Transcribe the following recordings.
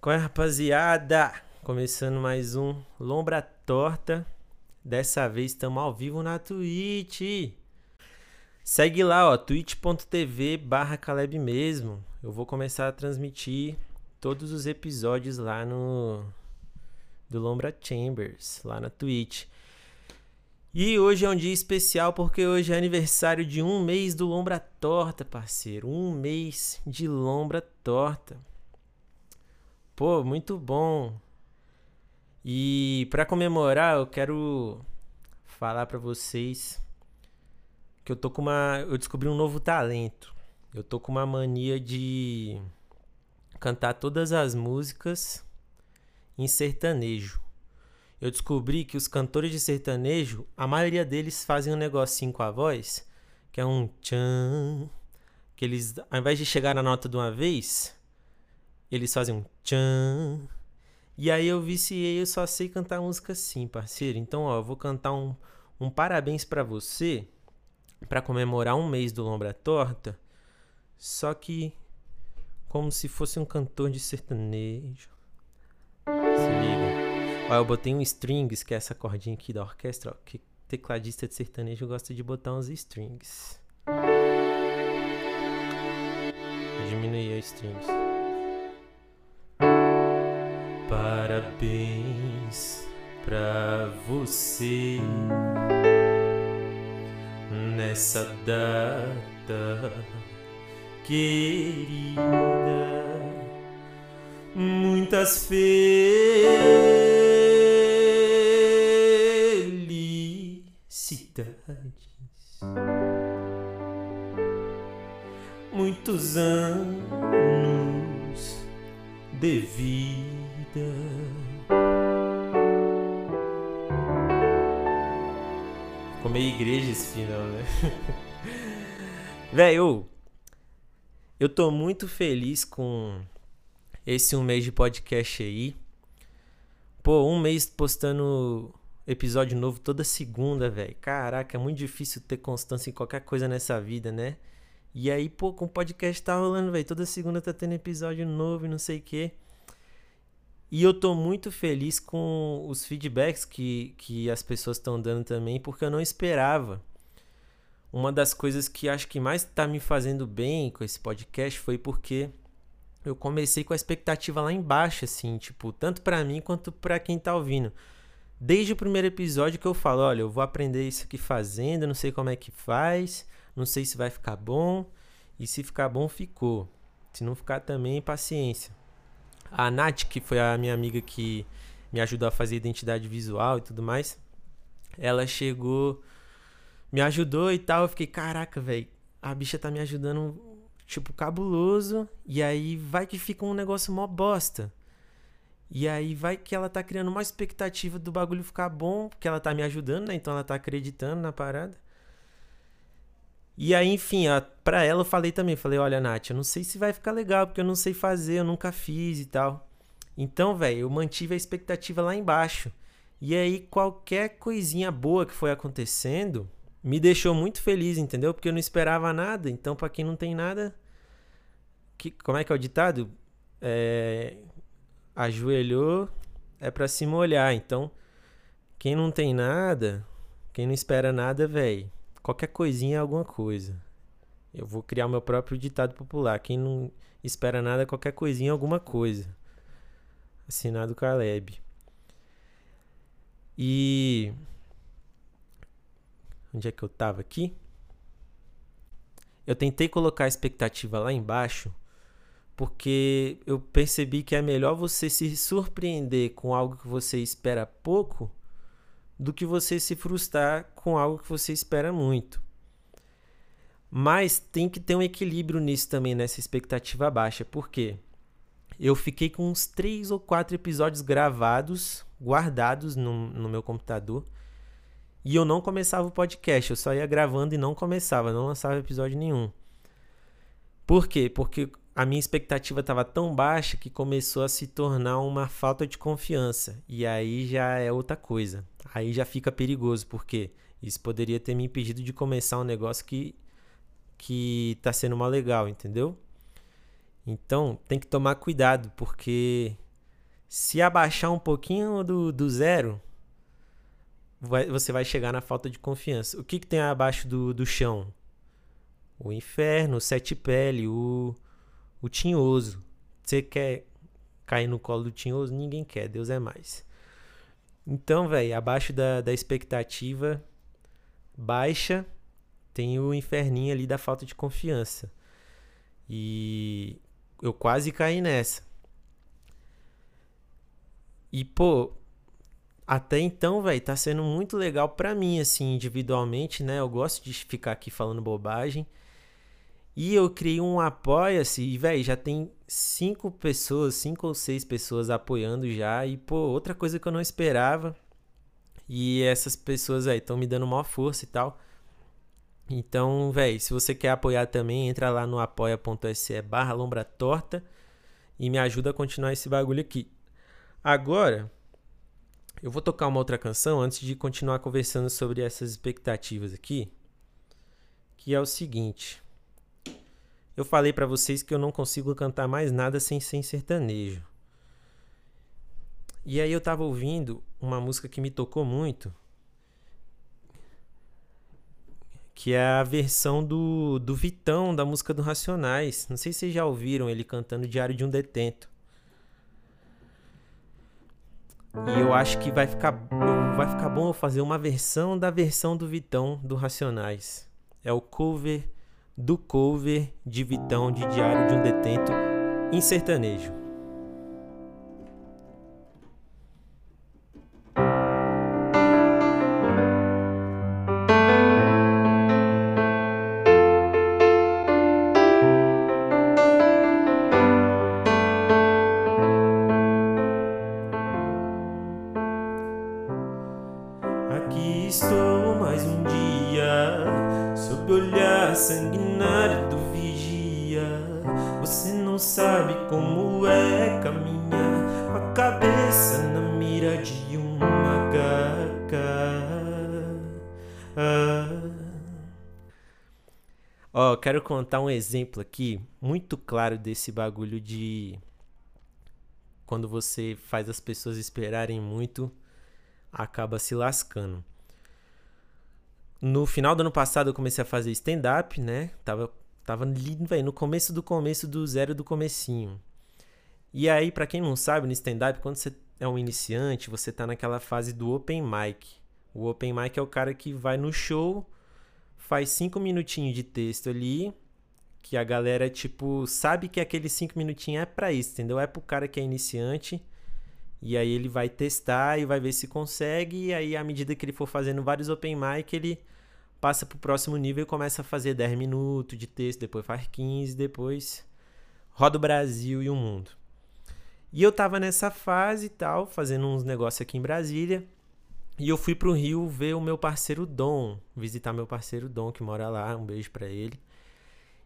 Qual é, rapaziada? Começando mais um Lombra Torta. Dessa vez estamos ao vivo na Twitch. Segue lá, ó, twitch.tv barra Caleb mesmo. Eu vou começar a transmitir todos os episódios lá no do Lombra Chambers, lá na Twitch. E hoje é um dia especial porque hoje é aniversário de um mês do Lombra Torta, parceiro. Um mês de Lombra Torta. Pô, muito bom. E para comemorar, eu quero falar para vocês que eu tô com uma, eu descobri um novo talento. Eu tô com uma mania de cantar todas as músicas em sertanejo. Eu descobri que os cantores de sertanejo, a maioria deles fazem um negocinho com a voz, que é um tchan, que eles, ao invés de chegar na nota de uma vez, eles fazem um tchan. E aí eu viciei, eu só sei cantar música assim, parceiro. Então, ó, eu vou cantar um, um parabéns para você para comemorar um mês do Lombra Torta. Só que como se fosse um cantor de sertanejo. Se liga. Ó, eu botei um strings, que é essa cordinha aqui da orquestra, ó, que tecladista de sertanejo gosta de botar uns strings. Diminuir os strings. Parabéns pra você nessa data querida. Muitas felicidades, muitos anos de vida. Ficou meio igreja esse final, né? Velho, eu tô muito feliz com esse um mês de podcast aí. Pô, um mês postando episódio novo toda segunda, velho. Caraca, é muito difícil ter constância em qualquer coisa nessa vida, né? E aí, pô, com o podcast tá rolando, velho. Toda segunda tá tendo episódio novo e não sei o quê. E eu tô muito feliz com os feedbacks que, que as pessoas estão dando também, porque eu não esperava. Uma das coisas que acho que mais tá me fazendo bem com esse podcast foi porque eu comecei com a expectativa lá embaixo, assim, tipo, tanto para mim quanto para quem tá ouvindo. Desde o primeiro episódio que eu falo, olha, eu vou aprender isso aqui fazendo, não sei como é que faz, não sei se vai ficar bom, e se ficar bom, ficou. Se não ficar também, paciência. A Nath, que foi a minha amiga que me ajudou a fazer identidade visual e tudo mais, ela chegou, me ajudou e tal. Eu fiquei, caraca, velho, a bicha tá me ajudando, tipo, cabuloso. E aí vai que fica um negócio mó bosta. E aí vai que ela tá criando uma expectativa do bagulho ficar bom, porque ela tá me ajudando, né? Então ela tá acreditando na parada. E aí, enfim, ó, pra ela eu falei também, falei, olha, Nath, eu não sei se vai ficar legal, porque eu não sei fazer, eu nunca fiz e tal. Então, velho, eu mantive a expectativa lá embaixo. E aí, qualquer coisinha boa que foi acontecendo me deixou muito feliz, entendeu? Porque eu não esperava nada. Então, para quem não tem nada. Que, como é que é o ditado? É, ajoelhou é para se molhar. Então, quem não tem nada, quem não espera nada, velho Qualquer coisinha é alguma coisa. Eu vou criar meu próprio ditado popular. Quem não espera nada, qualquer coisinha é alguma coisa. Assinado Caleb. E. Onde é que eu tava aqui? Eu tentei colocar a expectativa lá embaixo porque eu percebi que é melhor você se surpreender com algo que você espera pouco do que você se frustrar com algo que você espera muito. Mas tem que ter um equilíbrio nisso também, nessa expectativa baixa. Por quê? Eu fiquei com uns três ou quatro episódios gravados, guardados no, no meu computador. E eu não começava o podcast, eu só ia gravando e não começava, não lançava episódio nenhum. Por quê? Porque a minha expectativa estava tão baixa que começou a se tornar uma falta de confiança. E aí já é outra coisa. Aí já fica perigoso, porque isso poderia ter me impedido de começar um negócio que que tá sendo mal legal, entendeu? Então, tem que tomar cuidado, porque Se abaixar um pouquinho do, do zero, vai, você vai chegar na falta de confiança. O que, que tem abaixo do, do chão? O inferno, o sete pele, o, o tinhoso. Você quer cair no colo do tinhoso? Ninguém quer, Deus é mais. Então, velho, abaixo da, da expectativa baixa, tem o inferninho ali da falta de confiança. E eu quase caí nessa. E, pô, até então, velho, tá sendo muito legal pra mim, assim, individualmente, né? Eu gosto de ficar aqui falando bobagem. E eu criei um apoia-se e, velho, já tem cinco pessoas, cinco ou seis pessoas apoiando já. E, pô, outra coisa que eu não esperava. E essas pessoas aí estão me dando maior força e tal. Então, velho, se você quer apoiar também, entra lá no apoia.se barra lombra torta e me ajuda a continuar esse bagulho aqui. Agora, eu vou tocar uma outra canção antes de continuar conversando sobre essas expectativas aqui, que é o seguinte. Eu falei para vocês que eu não consigo cantar mais nada sem ser sertanejo. E aí eu tava ouvindo uma música que me tocou muito, que é a versão do, do Vitão da música do Racionais. Não sei se vocês já ouviram ele cantando Diário de um Detento. E eu acho que vai ficar, vai ficar bom eu fazer uma versão da versão do Vitão do Racionais. É o cover do cover de Vitão de Diário de um Detento em sertanejo. Quero contar um exemplo aqui muito claro desse bagulho de quando você faz as pessoas esperarem muito, acaba se lascando. No final do ano passado eu comecei a fazer stand-up, né? Tava, tava véio, no começo do começo do zero do comecinho. E aí, para quem não sabe, no stand-up, quando você é um iniciante, você tá naquela fase do open mic. O open mic é o cara que vai no show faz cinco minutinhos de texto ali, que a galera, tipo, sabe que aqueles cinco minutinhos é para isso, entendeu? É pro cara que é iniciante. E aí ele vai testar e vai ver se consegue. E aí, à medida que ele for fazendo vários open mic, ele passa pro próximo nível e começa a fazer 10 minutos de texto, depois faz 15, depois roda o Brasil e o mundo. E eu tava nessa fase e tal, fazendo uns negócios aqui em Brasília. E eu fui pro Rio ver o meu parceiro Dom, visitar meu parceiro Dom, que mora lá, um beijo para ele.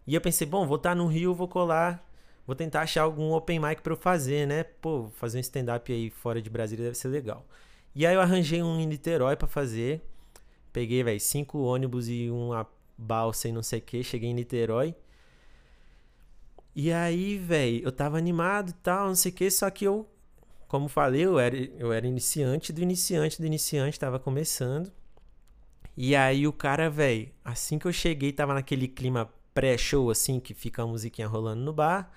E eu pensei, bom, vou estar tá no Rio, vou colar, vou tentar achar algum open mic para eu fazer, né? Pô, fazer um stand-up aí fora de Brasília deve ser legal. E aí eu arranjei um em Niterói para fazer. Peguei, velho, cinco ônibus e uma balsa e não sei o que, cheguei em Niterói. E aí, velho, eu tava animado e tal, não sei o que, só que eu como falei, eu era, eu era iniciante do iniciante do iniciante, tava começando. E aí o cara, velho, assim que eu cheguei, tava naquele clima pré-show, assim, que fica a musiquinha rolando no bar.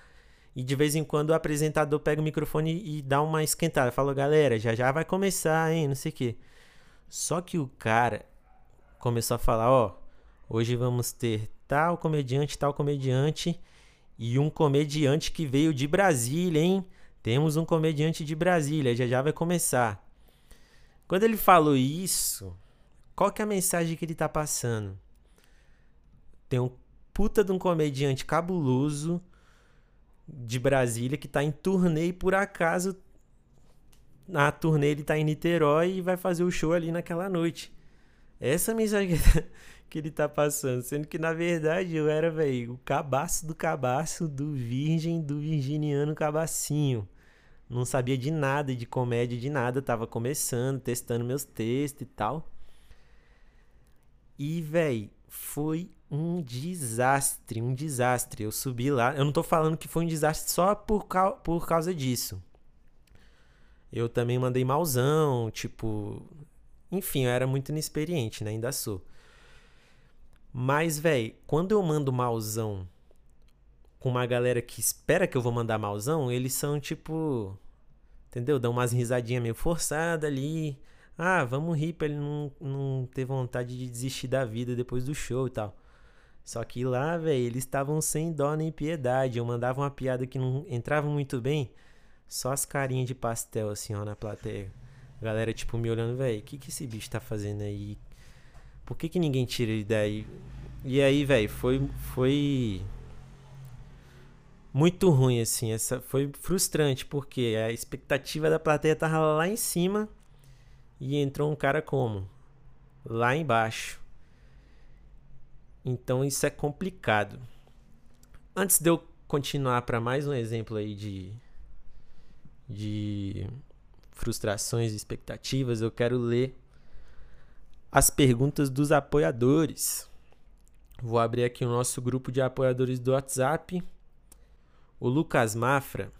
E de vez em quando o apresentador pega o microfone e dá uma esquentada. Falou, galera, já já vai começar, hein, não sei o quê. Só que o cara começou a falar, ó, hoje vamos ter tal comediante, tal comediante e um comediante que veio de Brasília, hein? Temos um comediante de Brasília, já já vai começar. Quando ele falou isso, qual que é a mensagem que ele tá passando? Tem um puta de um comediante cabuloso de Brasília que tá em turnê e por acaso na turnê ele tá em Niterói e vai fazer o show ali naquela noite. Essa mensagem que ele tá passando, sendo que na verdade eu era, velho, o cabaço do cabaço do virgem do virginiano cabacinho. Não sabia de nada, de comédia, de nada, tava começando, testando meus textos e tal. E, velho, foi um desastre, um desastre. Eu subi lá, eu não tô falando que foi um desastre só por, por causa disso. Eu também mandei malzão, tipo. Enfim, eu era muito inexperiente, né? Ainda sou. Mas, velho, quando eu mando malzão com uma galera que espera que eu vou mandar malzão, eles são tipo. Entendeu? Dão umas risadinhas meio forçadas ali. Ah, vamos rir pra ele não, não ter vontade de desistir da vida depois do show e tal. Só que lá, velho, eles estavam sem dó nem piedade. Eu mandava uma piada que não entrava muito bem. Só as carinhas de pastel, assim, ó, na plateia. A galera, tipo, me olhando, velho, o que, que esse bicho tá fazendo aí? Por que, que ninguém tira ele daí? E aí, velho, foi, foi muito ruim, assim. Essa foi frustrante, porque a expectativa da plateia tava lá em cima e entrou um cara como? Lá embaixo. Então isso é complicado. Antes de eu continuar para mais um exemplo aí de, de frustrações e expectativas, eu quero ler as perguntas dos apoiadores. Vou abrir aqui o nosso grupo de apoiadores do WhatsApp. O Lucas Mafra,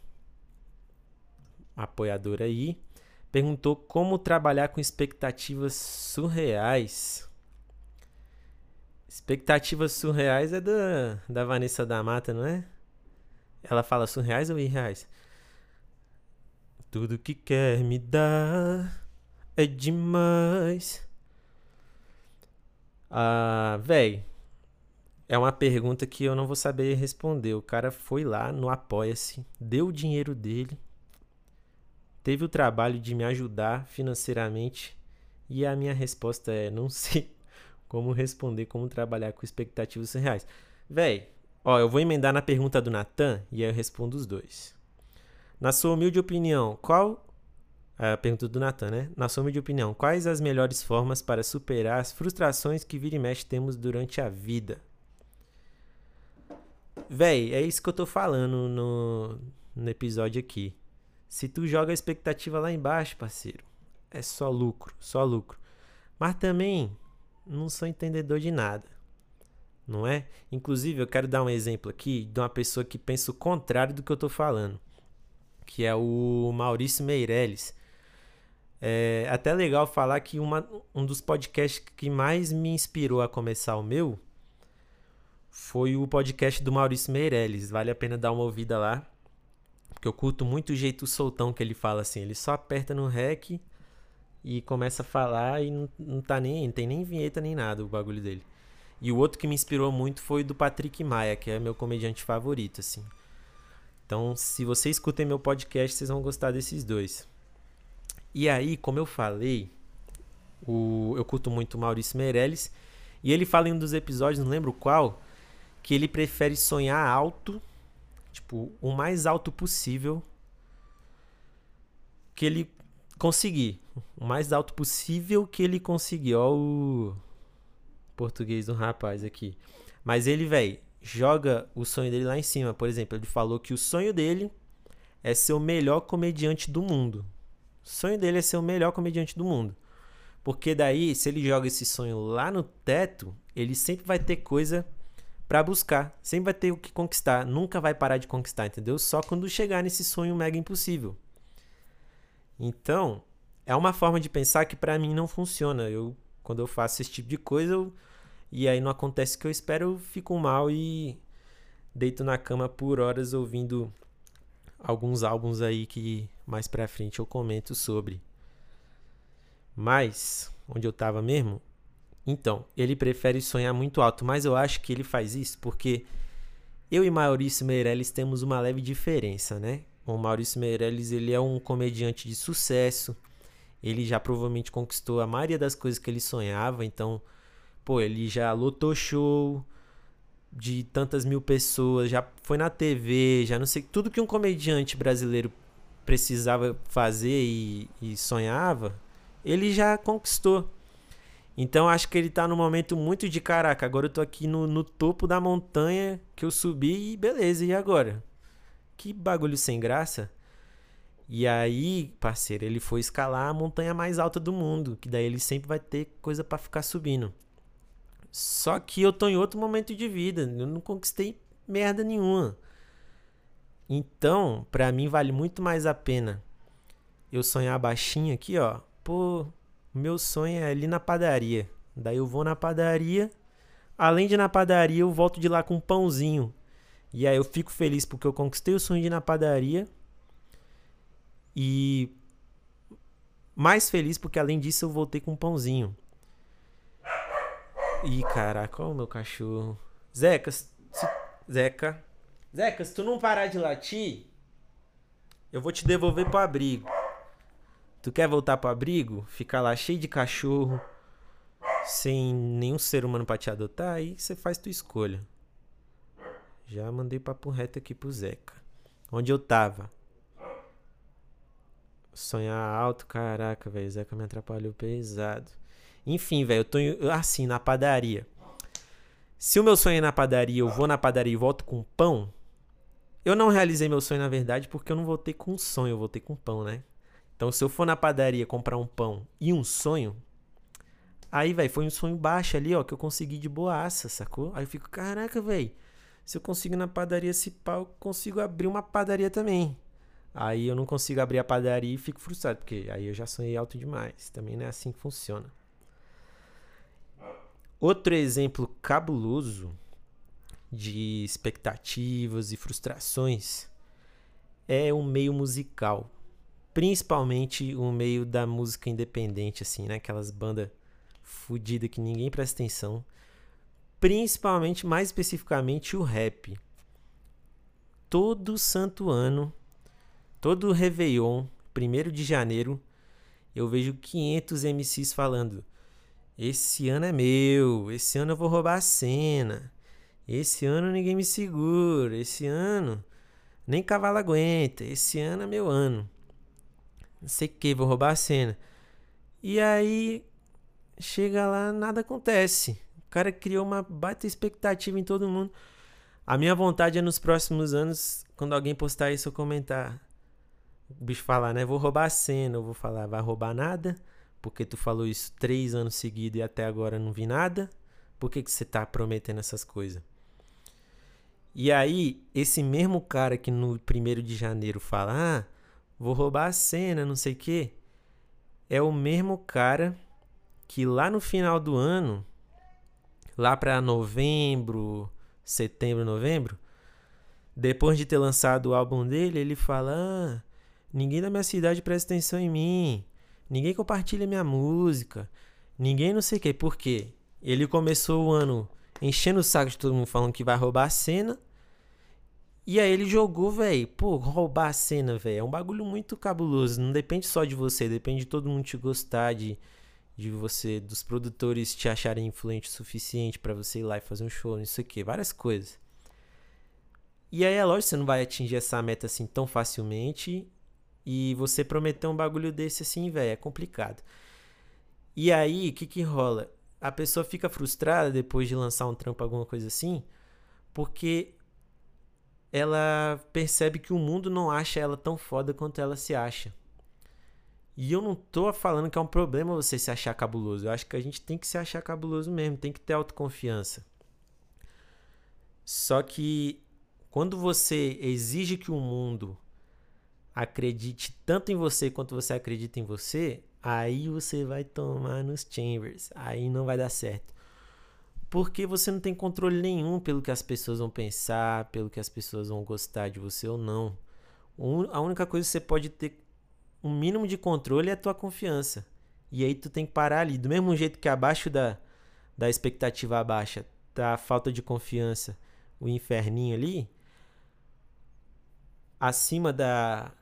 apoiador aí, perguntou como trabalhar com expectativas surreais. Expectativas surreais é da, da Vanessa da Mata, não é? Ela fala surreais ou irreais? Tudo que quer me dar é demais. Ah, véi, é uma pergunta que eu não vou saber responder. O cara foi lá no Apoia-se, deu o dinheiro dele, teve o trabalho de me ajudar financeiramente e a minha resposta é: não sei como responder como trabalhar com expectativas reais. Véi, ó, eu vou emendar na pergunta do Natan e aí eu respondo os dois. Na sua humilde opinião, qual. A pergunta do Natan, né? Na sua humilde opinião, quais as melhores formas para superar as frustrações que vira e mexe temos durante a vida? Véi, é isso que eu tô falando no, no episódio aqui. Se tu joga a expectativa lá embaixo, parceiro, é só lucro, só lucro. Mas também não sou entendedor de nada. Não é? Inclusive, eu quero dar um exemplo aqui de uma pessoa que pensa o contrário do que eu tô falando, que é o Maurício Meirelles. É até legal falar que uma, um dos podcasts que mais me inspirou a começar o meu foi o podcast do Maurício Meirelles. Vale a pena dar uma ouvida lá. Porque eu curto muito o jeito soltão que ele fala assim. Ele só aperta no REC e começa a falar e não, não tá nem. Não tem nem vinheta nem nada o bagulho dele. E o outro que me inspirou muito foi do Patrick Maia, que é meu comediante favorito, assim. Então, se vocês escutem meu podcast, vocês vão gostar desses dois. E aí, como eu falei, o, eu curto muito o Maurício Meirelles. E ele fala em um dos episódios, não lembro qual, que ele prefere sonhar alto, tipo, o mais alto possível que ele conseguir. O mais alto possível que ele conseguir. Ó o português do rapaz aqui. Mas ele, velho, joga o sonho dele lá em cima. Por exemplo, ele falou que o sonho dele é ser o melhor comediante do mundo. O sonho dele é ser o melhor comediante do mundo. Porque daí, se ele joga esse sonho lá no teto, ele sempre vai ter coisa para buscar. Sempre vai ter o que conquistar. Nunca vai parar de conquistar, entendeu? Só quando chegar nesse sonho mega impossível. Então, é uma forma de pensar que para mim não funciona. Eu, quando eu faço esse tipo de coisa, eu, e aí não acontece o que eu espero, eu fico mal e deito na cama por horas ouvindo alguns álbuns aí que mais pra frente eu comento sobre. Mas, onde eu tava mesmo? Então, ele prefere sonhar muito alto, mas eu acho que ele faz isso porque eu e Maurício Meirelles temos uma leve diferença, né? O Maurício Meirelles, ele é um comediante de sucesso. Ele já provavelmente conquistou a maioria das coisas que ele sonhava, então, pô, ele já lotou show de tantas mil pessoas, já foi na TV, já não sei, tudo que um comediante brasileiro precisava fazer e, e sonhava, ele já conquistou. Então acho que ele tá num momento muito de caraca. Agora eu tô aqui no, no topo da montanha que eu subi e beleza, e agora? Que bagulho sem graça. E aí, parceiro, ele foi escalar a montanha mais alta do mundo, que daí ele sempre vai ter coisa para ficar subindo. Só que eu tô em outro momento de vida, eu não conquistei merda nenhuma. Então, para mim vale muito mais a pena eu sonhar baixinho aqui, ó. Pô, meu sonho é ali na padaria. Daí eu vou na padaria. Além de na padaria, eu volto de lá com um pãozinho. E aí eu fico feliz porque eu conquistei o sonho de ir na padaria. E mais feliz porque além disso eu voltei com um pãozinho. Ih, caraca, olha o meu cachorro. Zeca, se... Zeca. Zeca, se tu não parar de latir, eu vou te devolver pro abrigo. Tu quer voltar pro abrigo? Ficar lá cheio de cachorro, sem nenhum ser humano pra te adotar, aí você faz tua escolha. Já mandei papo reto aqui pro Zeca. Onde eu tava? Sonhar alto, caraca, velho. Zeca me atrapalhou pesado. Enfim, velho, eu tô assim, na padaria. Se o meu sonho é na padaria, eu vou na padaria e volto com pão. Eu não realizei meu sonho, na verdade, porque eu não voltei com um sonho, eu voltei com pão, né? Então, se eu for na padaria comprar um pão e um sonho, aí, velho, foi um sonho baixo ali, ó, que eu consegui de boaça, sacou? Aí eu fico, caraca, velho, se eu consigo na padaria esse pau, eu consigo abrir uma padaria também. Aí eu não consigo abrir a padaria e fico frustrado, porque aí eu já sonhei alto demais. Também não é assim que funciona. Outro exemplo cabuloso de expectativas e frustrações é o meio musical principalmente o meio da música independente, assim, né? Aquelas bandas fodidas que ninguém presta atenção. Principalmente, mais especificamente, o rap. Todo santo ano, todo Réveillon, 1 de janeiro, eu vejo 500 MCs falando: Esse ano é meu, esse ano eu vou roubar a cena, esse ano ninguém me segura, esse ano nem cavalo aguenta, esse ano é meu ano não sei o que, vou roubar a cena. E aí, chega lá, nada acontece. O cara criou uma baita expectativa em todo mundo. A minha vontade é nos próximos anos, quando alguém postar isso, eu comentar. O bicho falar, né? Vou roubar a cena. Eu vou falar, vai roubar nada? Porque tu falou isso três anos seguidos e até agora não vi nada? Por que, que você tá prometendo essas coisas? E aí, esse mesmo cara que no primeiro de janeiro fala, ah, vou roubar a cena, não sei o quê. É o mesmo cara que lá no final do ano, lá para novembro, setembro, novembro, depois de ter lançado o álbum dele, ele fala: ah, ninguém da minha cidade presta atenção em mim, ninguém compartilha minha música, ninguém não sei o quê. Por quê? Ele começou o ano enchendo o saco de todo mundo falando que vai roubar a cena. E aí ele jogou, velho. Pô, roubar a cena, velho. É um bagulho muito cabuloso. Não depende só de você, depende de todo mundo te gostar, de, de você, dos produtores te acharem influente o suficiente para você ir lá e fazer um show, isso aqui, várias coisas. E aí é lógico, você não vai atingir essa meta assim tão facilmente. E você prometer um bagulho desse assim, velho, é complicado. E aí, o que que rola? A pessoa fica frustrada depois de lançar um trampo, alguma coisa assim, porque ela percebe que o mundo não acha ela tão foda quanto ela se acha. E eu não tô falando que é um problema você se achar cabuloso. Eu acho que a gente tem que se achar cabuloso mesmo, tem que ter autoconfiança. Só que quando você exige que o mundo acredite tanto em você quanto você acredita em você, aí você vai tomar nos chambers. Aí não vai dar certo. Porque você não tem controle nenhum pelo que as pessoas vão pensar, pelo que as pessoas vão gostar de você ou não. A única coisa que você pode ter um mínimo de controle é a tua confiança. E aí tu tem que parar ali. Do mesmo jeito que abaixo da, da expectativa baixa tá a falta de confiança, o inferninho ali. Acima da.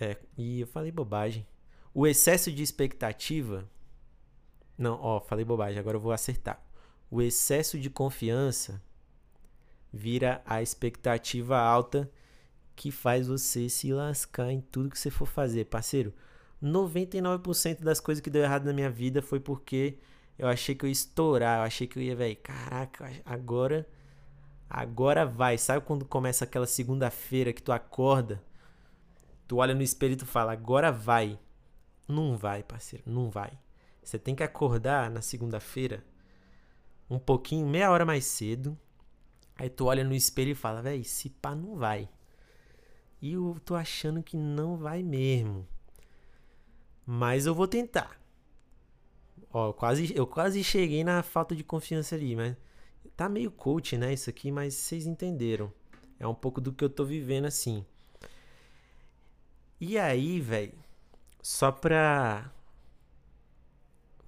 É, e eu falei bobagem. O excesso de expectativa. Não, ó, falei bobagem, agora eu vou acertar. O excesso de confiança vira a expectativa alta que faz você se lascar em tudo que você for fazer, parceiro. 99% das coisas que deu errado na minha vida foi porque eu achei que eu ia estourar, eu achei que eu ia, velho, caraca, agora agora vai. Sabe quando começa aquela segunda-feira que tu acorda, tu olha no espelho e tu fala, agora vai. Não vai, parceiro, não vai. Você tem que acordar na segunda-feira um pouquinho, meia hora mais cedo. Aí tu olha no espelho e fala, véi, se pá não vai. E eu tô achando que não vai mesmo. Mas eu vou tentar. Ó, quase, eu quase cheguei na falta de confiança ali, mas tá meio coach, né, isso aqui, mas vocês entenderam. É um pouco do que eu tô vivendo assim. E aí, velho, só pra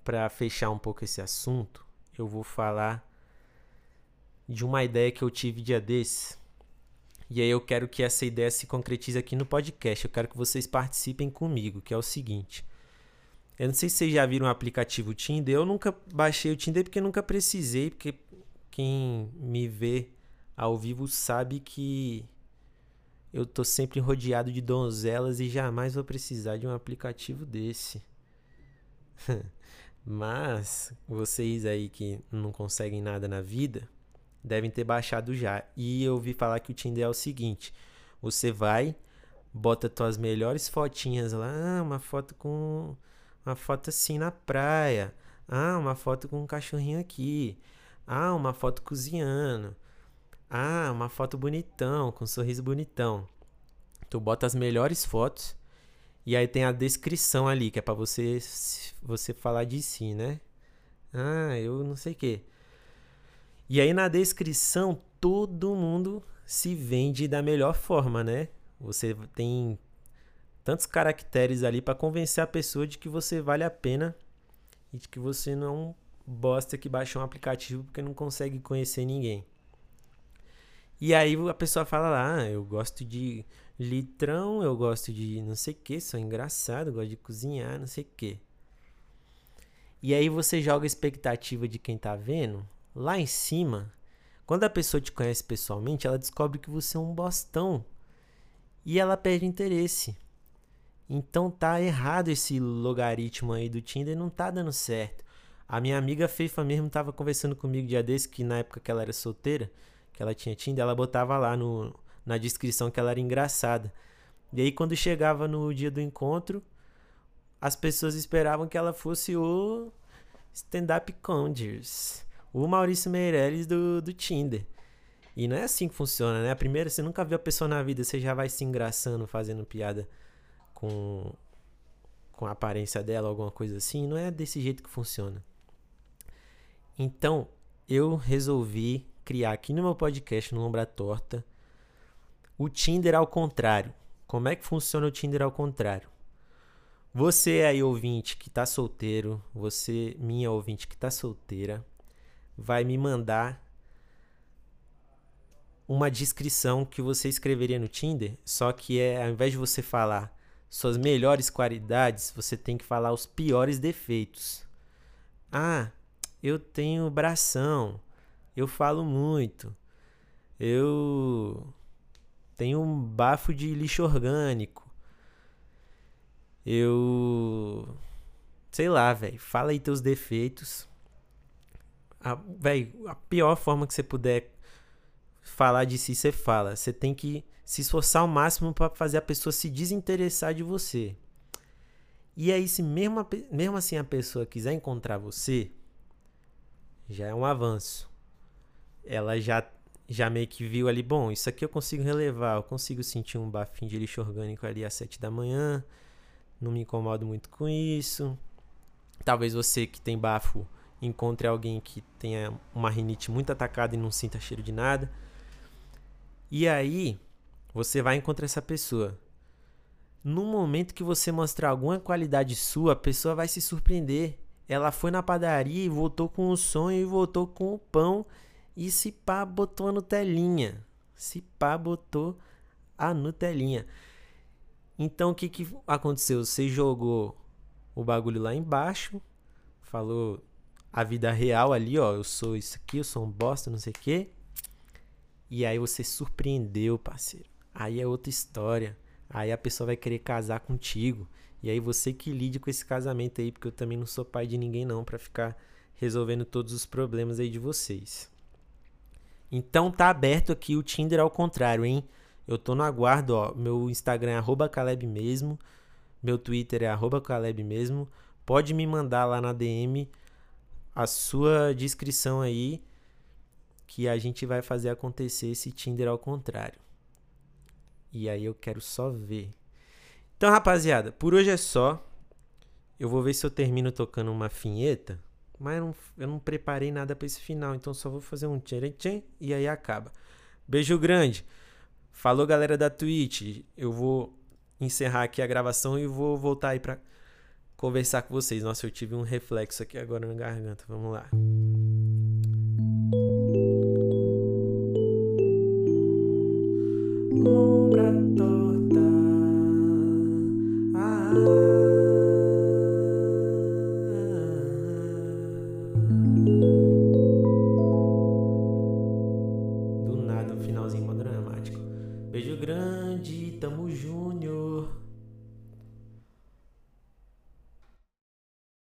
para fechar um pouco esse assunto, eu vou falar de uma ideia que eu tive dia desses. E aí eu quero que essa ideia se concretize aqui no podcast. Eu quero que vocês participem comigo, que é o seguinte. Eu não sei se vocês já viram o aplicativo Tinder. Eu nunca baixei o Tinder porque nunca precisei, porque quem me vê ao vivo sabe que eu tô sempre rodeado de donzelas e jamais vou precisar de um aplicativo desse. Mas vocês aí que não conseguem nada na vida, devem ter baixado já. E eu ouvi falar que o Tinder é o seguinte: você vai, bota tuas melhores fotinhas lá, ah, uma foto com uma foto assim na praia. Ah, uma foto com um cachorrinho aqui. Ah, uma foto cozinhando. Ah, uma foto bonitão, com um sorriso bonitão. Tu bota as melhores fotos e aí tem a descrição ali, que é para você você falar de si, né? Ah, eu não sei o quê. E aí na descrição todo mundo se vende da melhor forma, né? Você tem tantos caracteres ali para convencer a pessoa de que você vale a pena e de que você não bosta que baixou um aplicativo porque não consegue conhecer ninguém. E aí a pessoa fala lá, ah, eu gosto de litrão, eu gosto de não sei o que, sou engraçado, gosto de cozinhar, não sei o que. E aí você joga a expectativa de quem tá vendo lá em cima, quando a pessoa te conhece pessoalmente, ela descobre que você é um bostão e ela perde interesse. Então tá errado esse logaritmo aí do Tinder, não tá dando certo. A minha amiga Feifa mesmo tava conversando comigo dia desse, que na época que ela era solteira, que ela tinha Tinder, ela botava lá no, na descrição que ela era engraçada. E aí quando chegava no dia do encontro, as pessoas esperavam que ela fosse o stand-up conjures o Maurício Meirelles do, do Tinder. E não é assim que funciona, né? A primeira, você nunca viu a pessoa na vida, você já vai se engraçando, fazendo piada com, com a aparência dela, alguma coisa assim. Não é desse jeito que funciona. Então, eu resolvi criar aqui no meu podcast, no Lombra Torta, o Tinder ao contrário. Como é que funciona o Tinder ao contrário? Você aí, ouvinte que tá solteiro, você, minha ouvinte que tá solteira, vai me mandar uma descrição que você escreveria no Tinder, só que é ao invés de você falar suas melhores qualidades, você tem que falar os piores defeitos. Ah, eu tenho bração, eu falo muito, eu tenho um bafo de lixo orgânico, eu sei lá, velho, fala aí teus defeitos a, véio, a pior forma que você puder falar de si, você fala. Você tem que se esforçar ao máximo para fazer a pessoa se desinteressar de você. E aí, se mesmo, mesmo assim a pessoa quiser encontrar você, já é um avanço. Ela já, já meio que viu ali, bom, isso aqui eu consigo relevar, eu consigo sentir um bafinho de lixo orgânico ali às sete da manhã, não me incomodo muito com isso. Talvez você que tem bafo encontre alguém que tenha uma rinite muito atacada e não sinta cheiro de nada. E aí, você vai encontrar essa pessoa. No momento que você mostrar alguma qualidade sua, a pessoa vai se surpreender. Ela foi na padaria e voltou com o sonho e voltou com o pão. E se pá, botou a Nutelinha. Se pá, botou a Nutelinha. Então o que, que aconteceu? Você jogou o bagulho lá embaixo, falou a vida real ali, ó, eu sou isso aqui, eu sou um bosta, não sei o quê. E aí você surpreendeu, parceiro. Aí é outra história. Aí a pessoa vai querer casar contigo. E aí você que lide com esse casamento aí, porque eu também não sou pai de ninguém não para ficar resolvendo todos os problemas aí de vocês. Então tá aberto aqui o Tinder ao contrário, hein? Eu tô no aguardo, ó. Meu Instagram é arroba Caleb mesmo. Meu Twitter é arroba Caleb mesmo. Pode me mandar lá na DM a sua descrição aí que a gente vai fazer acontecer esse Tinder ao contrário. E aí eu quero só ver. Então, rapaziada, por hoje é só. Eu vou ver se eu termino tocando uma finheta, mas eu não, eu não preparei nada para esse final, então só vou fazer um tchan e aí acaba. Beijo grande. Falou galera da Twitch. Eu vou encerrar aqui a gravação e vou voltar aí para conversar com vocês. Nossa, eu tive um reflexo aqui agora na garganta. Vamos lá.